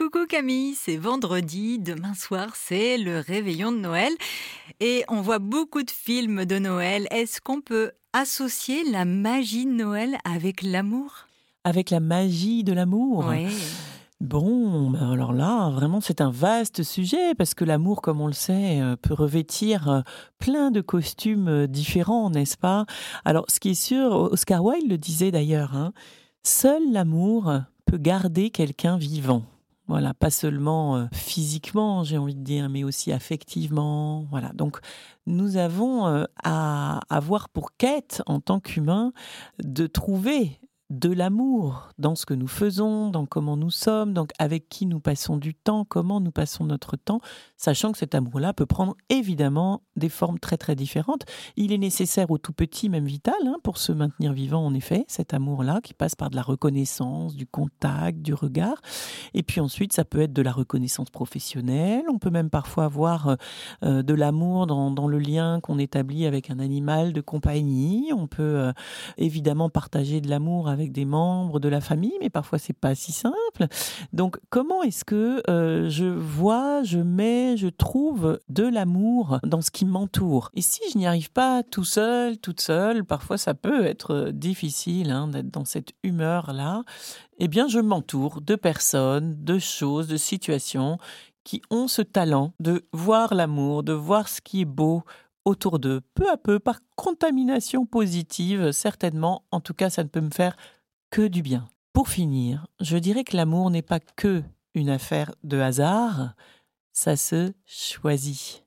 Coucou Camille, c'est vendredi, demain soir c'est le réveillon de Noël et on voit beaucoup de films de Noël. Est-ce qu'on peut associer la magie de Noël avec l'amour? Avec la magie de l'amour? Oui. Bon, ben alors là, vraiment, c'est un vaste sujet parce que l'amour, comme on le sait, euh, peut revêtir euh, plein de costumes euh, différents, n'est-ce pas? Alors, ce qui est sûr, Oscar Wilde le disait d'ailleurs, hein, seul l'amour peut garder quelqu'un vivant. Voilà, pas seulement physiquement, j'ai envie de dire, mais aussi affectivement. Voilà, donc nous avons à avoir pour quête en tant qu'humains de trouver de l'amour dans ce que nous faisons, dans comment nous sommes, donc avec qui nous passons du temps, comment nous passons notre temps, sachant que cet amour-là peut prendre évidemment des formes très très différentes. Il est nécessaire au tout petit, même vital, hein, pour se maintenir vivant en effet, cet amour-là qui passe par de la reconnaissance, du contact, du regard. Et puis ensuite, ça peut être de la reconnaissance professionnelle. On peut même parfois avoir euh, euh, de l'amour dans, dans, le lien qu'on établit avec un animal de compagnie. On peut euh, évidemment partager de l'amour avec avec des membres de la famille, mais parfois c'est pas si simple. Donc comment est-ce que euh, je vois, je mets, je trouve de l'amour dans ce qui m'entoure? Et si je n'y arrive pas tout seul, toute seule, parfois ça peut être difficile hein, d'être dans cette humeur-là. Eh bien, je m'entoure de personnes, de choses, de situations qui ont ce talent de voir l'amour, de voir ce qui est beau autour d'eux, peu à peu, par contamination positive, certainement. En tout cas, ça ne peut me faire que du bien. Pour finir, je dirais que l'amour n'est pas que une affaire de hasard, ça se choisit.